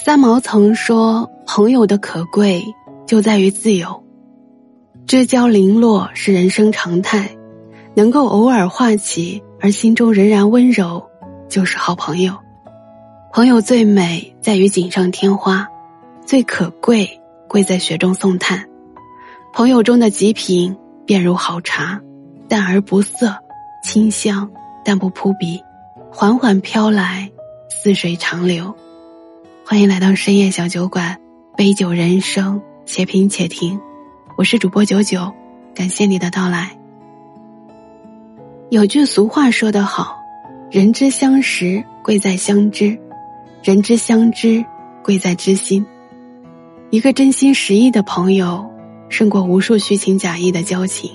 三毛曾说：“朋友的可贵就在于自由，知交零落是人生常态，能够偶尔话起而心中仍然温柔，就是好朋友。朋友最美在于锦上添花，最可贵贵在雪中送炭。朋友中的极品便如好茶，淡而不涩，清香但不扑鼻，缓缓飘来，似水长流。”欢迎来到深夜小酒馆，杯酒人生，且品且听。我是主播九九，感谢你的到来。有句俗话说得好：“人之相识，贵在相知；人之相知，贵在知心。”一个真心实意的朋友，胜过无数虚情假意的交情。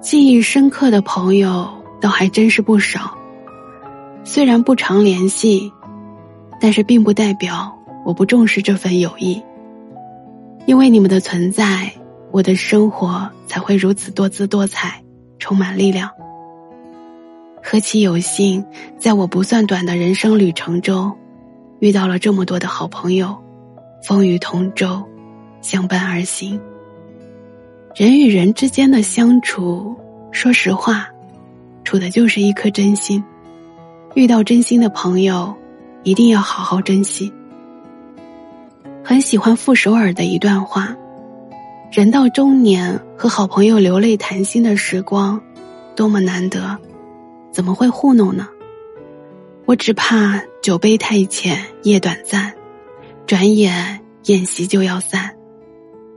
记忆深刻的朋友，倒还真是不少。虽然不常联系。但是并不代表我不重视这份友谊，因为你们的存在，我的生活才会如此多姿多彩，充满力量。何其有幸，在我不算短的人生旅程中，遇到了这么多的好朋友，风雨同舟，相伴而行。人与人之间的相处，说实话，处的就是一颗真心。遇到真心的朋友。一定要好好珍惜。很喜欢傅首尔的一段话：“人到中年，和好朋友流泪谈心的时光，多么难得，怎么会糊弄呢？我只怕酒杯太浅，夜短暂，转眼宴席就要散，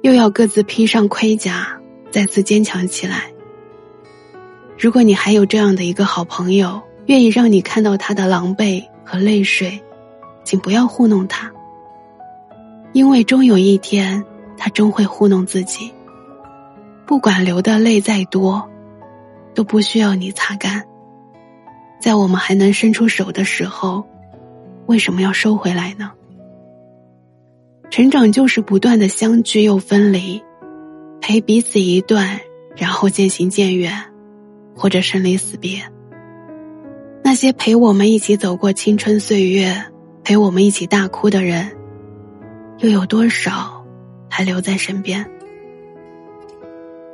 又要各自披上盔甲，再次坚强起来。如果你还有这样的一个好朋友，愿意让你看到他的狼狈。”和泪水，请不要糊弄他，因为终有一天，他终会糊弄自己。不管流的泪再多，都不需要你擦干。在我们还能伸出手的时候，为什么要收回来呢？成长就是不断的相聚又分离，陪彼此一段，然后渐行渐远，或者生离死别。那些陪我们一起走过青春岁月、陪我们一起大哭的人，又有多少还留在身边？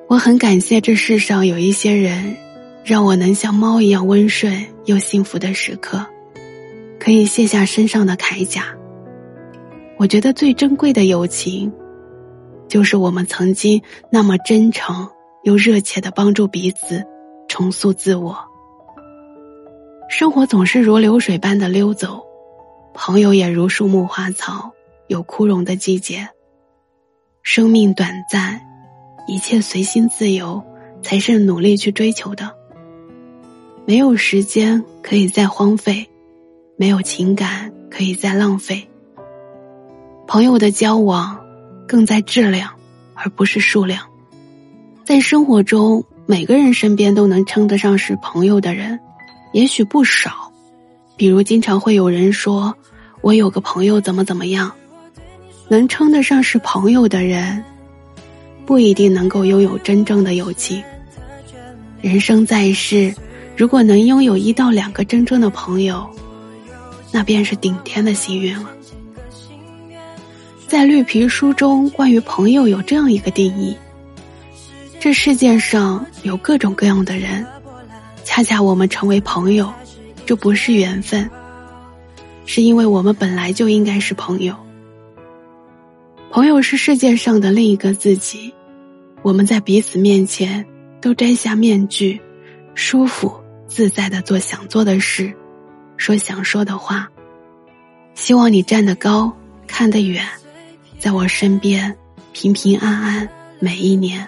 我很感谢这世上有一些人，让我能像猫一样温顺又幸福的时刻，可以卸下身上的铠甲。我觉得最珍贵的友情，就是我们曾经那么真诚又热切的帮助彼此重塑自我。生活总是如流水般的溜走，朋友也如树木花草，有枯荣的季节。生命短暂，一切随心自由，才是努力去追求的。没有时间可以再荒废，没有情感可以再浪费。朋友的交往，更在质量，而不是数量。在生活中，每个人身边都能称得上是朋友的人。也许不少，比如经常会有人说：“我有个朋友怎么怎么样。”能称得上是朋友的人，不一定能够拥有真正的友情。人生在世，如果能拥有一到两个真正的朋友，那便是顶天的幸运了。在绿皮书中，关于朋友有这样一个定义：这世界上有各种各样的人。恰恰我们成为朋友，这不是缘分，是因为我们本来就应该是朋友。朋友是世界上的另一个自己，我们在彼此面前都摘下面具，舒服自在的做想做的事，说想说的话。希望你站得高，看得远，在我身边平平安安每一年。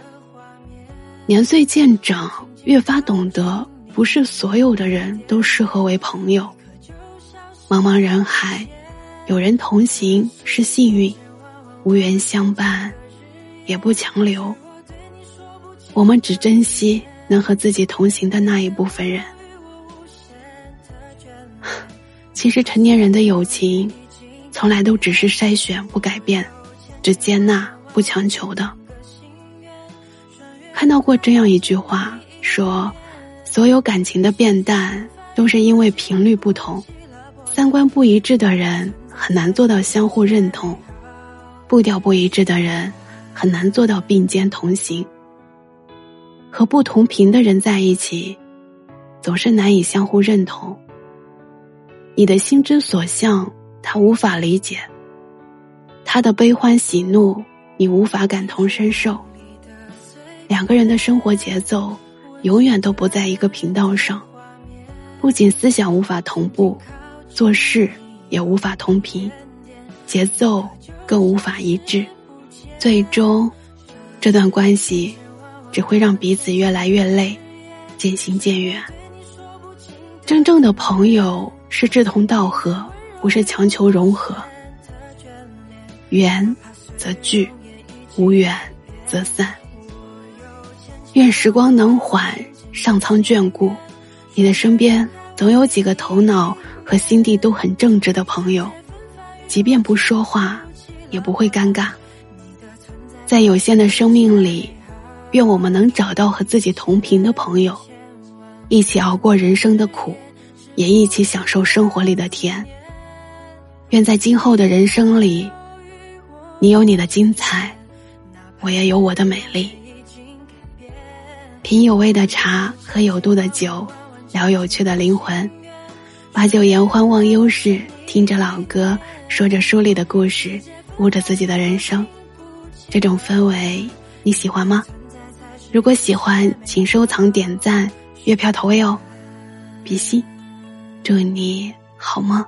年岁渐长，越发懂得。不是所有的人都适合为朋友。茫茫人海，有人同行是幸运，无缘相伴，也不强留。我们只珍惜能和自己同行的那一部分人。其实成年人的友情，从来都只是筛选不改变，只接纳不强求的。看到过这样一句话说。所有感情的变淡，都是因为频率不同，三观不一致的人很难做到相互认同，步调不一致的人很难做到并肩同行。和不同频的人在一起，总是难以相互认同。你的心之所向，他无法理解；他的悲欢喜怒，你无法感同身受。两个人的生活节奏，永远都不在一个频道上，不仅思想无法同步，做事也无法同频，节奏更无法一致，最终，这段关系。只会让彼此越来越累，渐行渐远。真正的朋友是志同道合，不是强求融合。缘则聚，无缘则散。愿时光能缓，上苍眷顾。你的身边总有几个头脑和心地都很正直的朋友，即便不说话，也不会尴尬。在有限的生命里。愿我们能找到和自己同频的朋友，一起熬过人生的苦，也一起享受生活里的甜。愿在今后的人生里，你有你的精彩，我也有我的美丽。品有味的茶，喝有度的酒，聊有趣的灵魂，把酒言欢，忘忧事，听着老歌，说着书里的故事，悟着自己的人生。这种氛围，你喜欢吗？如果喜欢，请收藏、点赞、月票投喂哦，比心，祝你好梦。